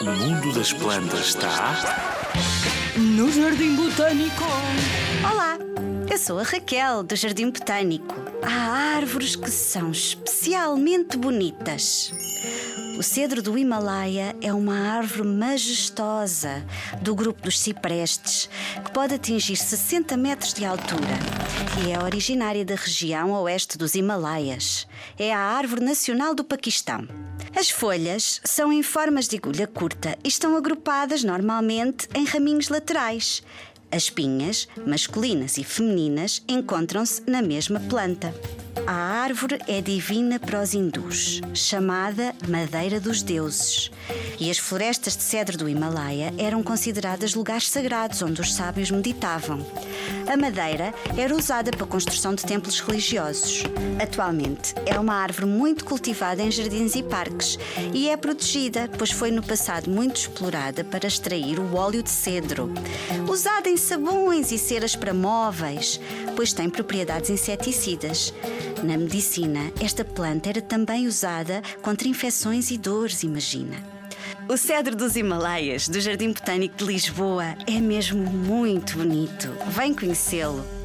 O mundo das plantas está. No Jardim Botânico. Olá, eu sou a Raquel do Jardim Botânico. Há árvores que são especialmente bonitas. O cedro do Himalaia é uma árvore majestosa do grupo dos ciprestes, que pode atingir 60 metros de altura e é originária da região oeste dos Himalaias. É a árvore nacional do Paquistão. As folhas são em formas de agulha curta e estão agrupadas normalmente em raminhos laterais. As pinhas, masculinas e femininas, encontram-se na mesma planta. A árvore é divina para os hindus, chamada Madeira dos Deuses. E as florestas de cedro do Himalaia eram consideradas lugares sagrados onde os sábios meditavam. A madeira era usada para a construção de templos religiosos. Atualmente é uma árvore muito cultivada em jardins e parques e é protegida, pois foi no passado muito explorada para extrair o óleo de cedro, usada em sabões e ceras para móveis, pois tem propriedades inseticidas. Na medicina, esta planta era também usada contra infecções e dores, imagina. O cedro dos Himalaias, do Jardim Botânico de Lisboa, é mesmo muito bonito. Vem conhecê-lo.